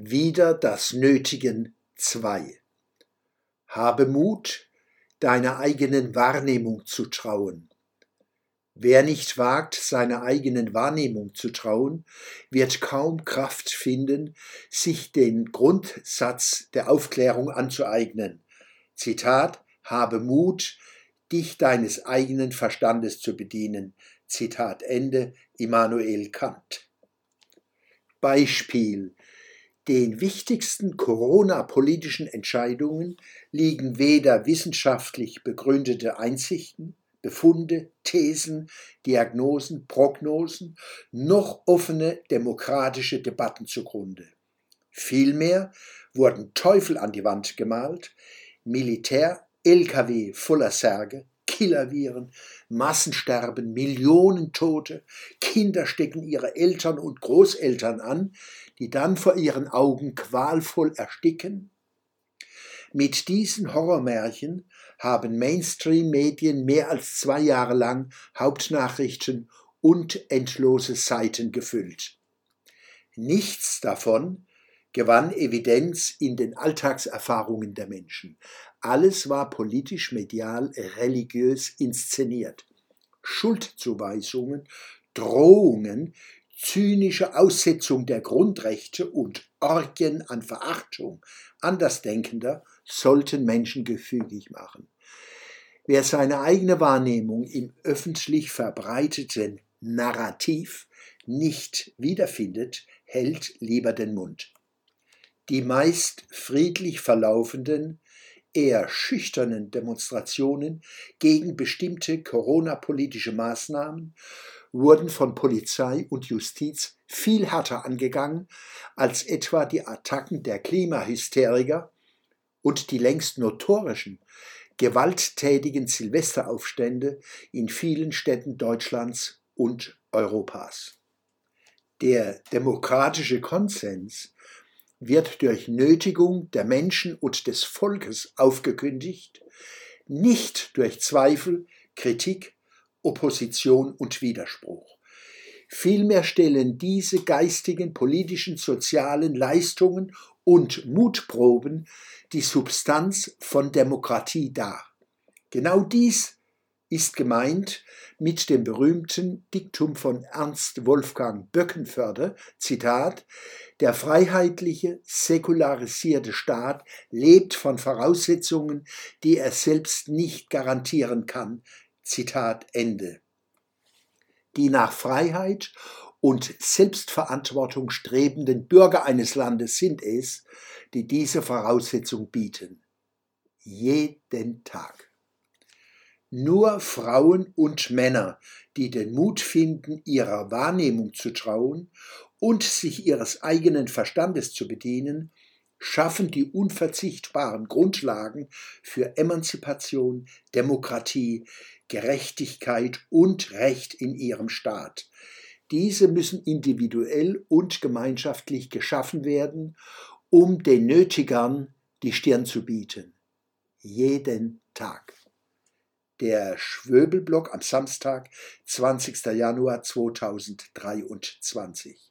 Wieder das Nötigen 2. Habe Mut, deiner eigenen Wahrnehmung zu trauen. Wer nicht wagt, seiner eigenen Wahrnehmung zu trauen, wird kaum Kraft finden, sich den Grundsatz der Aufklärung anzueignen. Zitat, habe Mut, dich deines eigenen Verstandes zu bedienen. Zitat Ende, Immanuel Kant. Beispiel. Den wichtigsten Corona-politischen Entscheidungen liegen weder wissenschaftlich begründete Einsichten, Befunde, Thesen, Diagnosen, Prognosen noch offene demokratische Debatten zugrunde. Vielmehr wurden Teufel an die Wand gemalt, Militär, Lkw voller Särge, Killerviren, Massensterben, Millionen Tote, Kinder stecken ihre Eltern und Großeltern an, die dann vor ihren Augen qualvoll ersticken? Mit diesen Horrormärchen haben Mainstream-Medien mehr als zwei Jahre lang Hauptnachrichten und endlose Seiten gefüllt. Nichts davon gewann Evidenz in den Alltagserfahrungen der Menschen. Alles war politisch, medial, religiös inszeniert. Schuldzuweisungen, Drohungen, zynische Aussetzung der Grundrechte und Orgien an Verachtung Andersdenkender sollten Menschen gefügig machen. Wer seine eigene Wahrnehmung im öffentlich verbreiteten Narrativ nicht wiederfindet, hält lieber den Mund. Die meist friedlich verlaufenden, eher schüchternen Demonstrationen gegen bestimmte Corona-politische Maßnahmen wurden von Polizei und Justiz viel härter angegangen als etwa die Attacken der Klimahysteriker und die längst notorischen gewalttätigen Silvesteraufstände in vielen Städten Deutschlands und Europas. Der demokratische Konsens wird durch Nötigung der Menschen und des Volkes aufgekündigt, nicht durch Zweifel, Kritik, Opposition und Widerspruch. Vielmehr stellen diese geistigen, politischen, sozialen Leistungen und Mutproben die Substanz von Demokratie dar. Genau dies ist gemeint mit dem berühmten Diktum von Ernst Wolfgang Böckenförde, Zitat, der freiheitliche, säkularisierte Staat lebt von Voraussetzungen, die er selbst nicht garantieren kann. Zitat Ende. Die nach Freiheit und Selbstverantwortung strebenden Bürger eines Landes sind es, die diese Voraussetzung bieten. Jeden Tag. Nur Frauen und Männer, die den Mut finden, ihrer Wahrnehmung zu trauen und sich ihres eigenen Verstandes zu bedienen, schaffen die unverzichtbaren Grundlagen für Emanzipation, Demokratie, Gerechtigkeit und Recht in ihrem Staat. Diese müssen individuell und gemeinschaftlich geschaffen werden, um den Nötigern die Stirn zu bieten. Jeden Tag der Schwöbelblock am Samstag, 20. Januar 2023.